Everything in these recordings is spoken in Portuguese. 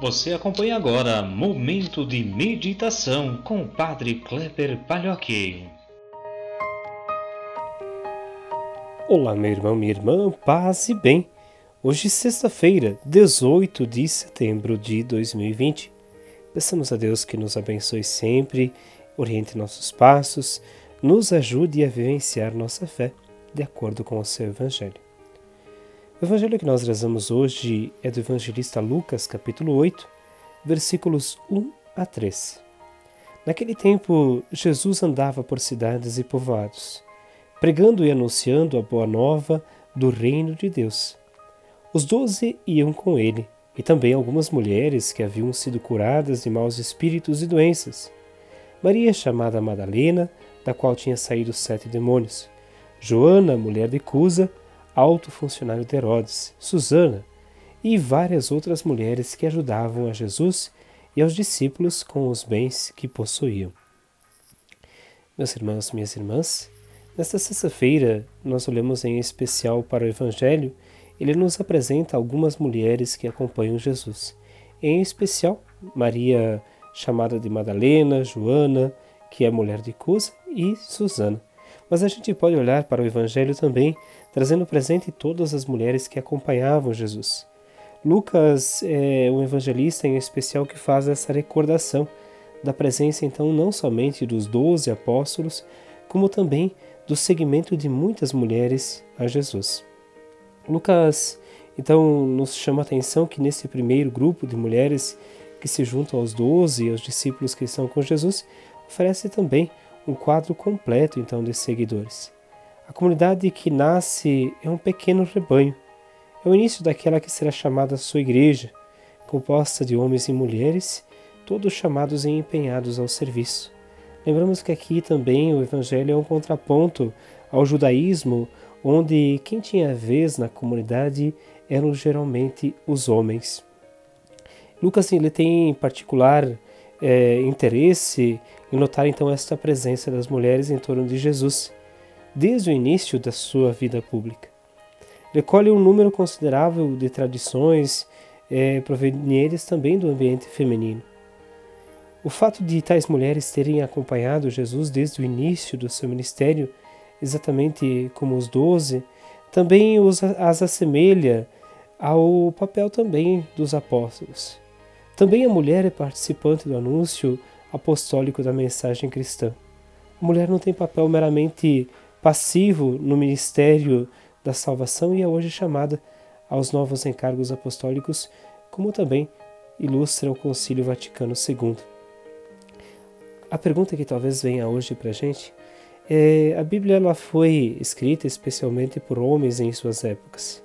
Você acompanha agora Momento de Meditação com o Padre Kleber Palhoque. Olá, meu irmão, minha irmã, paz e bem. Hoje, sexta-feira, 18 de setembro de 2020. Peçamos a Deus que nos abençoe sempre, oriente nossos passos, nos ajude a vivenciar nossa fé de acordo com o seu Evangelho. O Evangelho que nós rezamos hoje é do evangelista Lucas, capítulo 8, versículos 1 a 3. Naquele tempo, Jesus andava por cidades e povoados, pregando e anunciando a boa nova do reino de Deus. Os doze iam com ele, e também algumas mulheres que haviam sido curadas de maus espíritos e doenças. Maria, chamada Madalena, da qual tinha saído sete demônios. Joana, mulher de Cusa, alto funcionário de Herodes, Susana e várias outras mulheres que ajudavam a Jesus e aos discípulos com os bens que possuíam. Meus irmãos, minhas irmãs, nesta sexta-feira nós olhamos em especial para o Evangelho. Ele nos apresenta algumas mulheres que acompanham Jesus, em especial Maria, chamada de Madalena, Joana, que é mulher de Cusa, e Susana. Mas a gente pode olhar para o Evangelho também, trazendo presente todas as mulheres que acompanhavam Jesus. Lucas é um evangelista em especial que faz essa recordação da presença, então, não somente dos doze apóstolos, como também do seguimento de muitas mulheres a Jesus. Lucas, então, nos chama a atenção que nesse primeiro grupo de mulheres que se juntam aos doze e aos discípulos que estão com Jesus, oferece também um quadro completo então de seguidores. A comunidade que nasce é um pequeno rebanho. É o início daquela que será chamada sua igreja, composta de homens e mulheres, todos chamados e empenhados ao serviço. Lembramos que aqui também o evangelho é um contraponto ao judaísmo, onde quem tinha vez na comunidade eram geralmente os homens. Lucas ele tem em particular é, interesse em notar então esta presença das mulheres em torno de Jesus, desde o início da sua vida pública. Recolhe um número considerável de tradições é, provenientes também do ambiente feminino. O fato de tais mulheres terem acompanhado Jesus desde o início do seu ministério, exatamente como os doze, também os, as assemelha ao papel também dos apóstolos. Também a mulher é participante do anúncio apostólico da mensagem cristã. A mulher não tem papel meramente passivo no ministério da salvação e é hoje chamada aos novos encargos apostólicos, como também ilustra o Concílio Vaticano II. A pergunta que talvez venha hoje para a gente é: a Bíblia ela foi escrita especialmente por homens em suas épocas.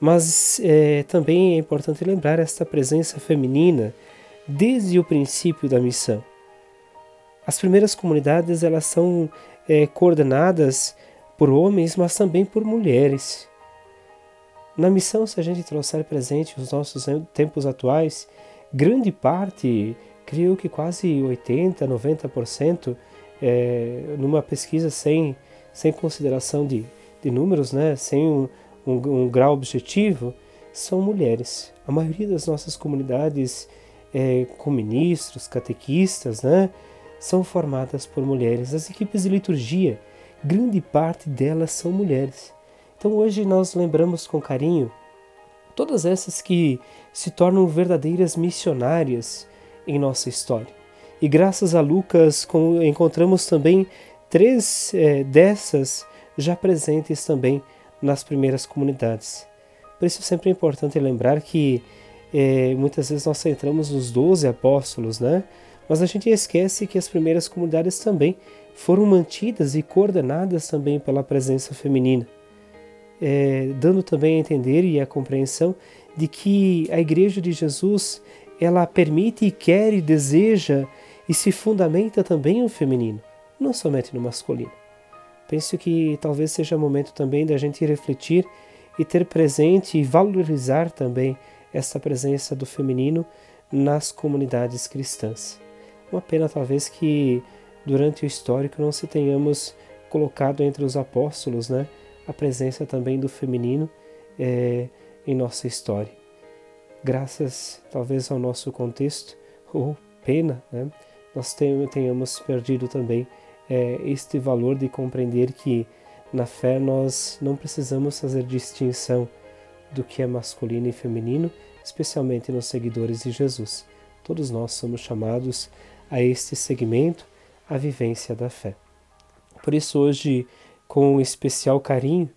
Mas é, também é importante lembrar esta presença feminina desde o princípio da missão. As primeiras comunidades elas são é, coordenadas por homens, mas também por mulheres. Na missão, se a gente trouxer presente os nossos tempos atuais, grande parte, creio que quase 80, 90%, é, numa pesquisa sem, sem consideração de, de números, né, sem um, um, um grau objetivo, são mulheres. A maioria das nossas comunidades é, com ministros, catequistas, né, são formadas por mulheres. As equipes de liturgia, grande parte delas são mulheres. Então hoje nós lembramos com carinho todas essas que se tornam verdadeiras missionárias em nossa história. E graças a Lucas encontramos também três é, dessas já presentes também nas primeiras comunidades. Por isso, sempre é importante lembrar que é, muitas vezes nós centramos nos doze apóstolos, né? Mas a gente esquece que as primeiras comunidades também foram mantidas e coordenadas também pela presença feminina, é, dando também a entender e a compreensão de que a Igreja de Jesus ela permite e quer e deseja e se fundamenta também no feminino, não somente no masculino. Penso que talvez seja momento também da gente refletir e ter presente e valorizar também essa presença do feminino nas comunidades cristãs. Uma pena talvez que durante o histórico não se tenhamos colocado entre os apóstolos, né, a presença também do feminino é, em nossa história. graças talvez ao nosso contexto, ou pena, né, nós tenhamos perdido também é, este valor de compreender que na fé nós não precisamos fazer distinção do que é masculino e feminino, especialmente nos seguidores de Jesus. Todos nós somos chamados a este segmento, a vivência da fé. Por isso, hoje, com especial carinho,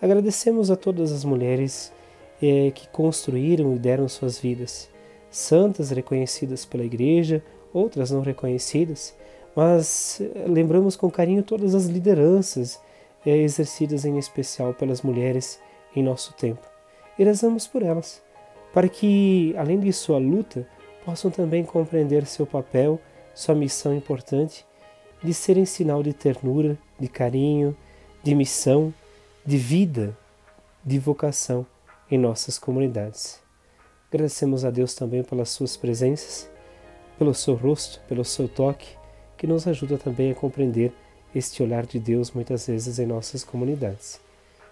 agradecemos a todas as mulheres eh, que construíram e deram suas vidas, santas reconhecidas pela Igreja, outras não reconhecidas, mas eh, lembramos com carinho todas as lideranças eh, exercidas em especial pelas mulheres em nosso tempo. E rezamos por elas, para que, além de sua luta, possam também compreender seu papel, sua missão importante de serem sinal de ternura, de carinho, de missão, de vida, de vocação em nossas comunidades. Agradecemos a Deus também pelas suas presenças, pelo seu rosto, pelo seu toque, que nos ajuda também a compreender este olhar de Deus muitas vezes em nossas comunidades.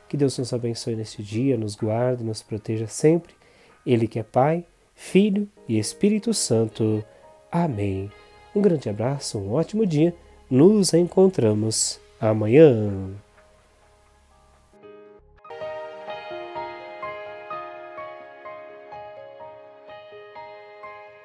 Que Deus nos abençoe neste dia, nos guarde, nos proteja sempre. Ele que é Pai, Filho e Espírito Santo. Amém. Um grande abraço, um ótimo dia. Nos encontramos amanhã.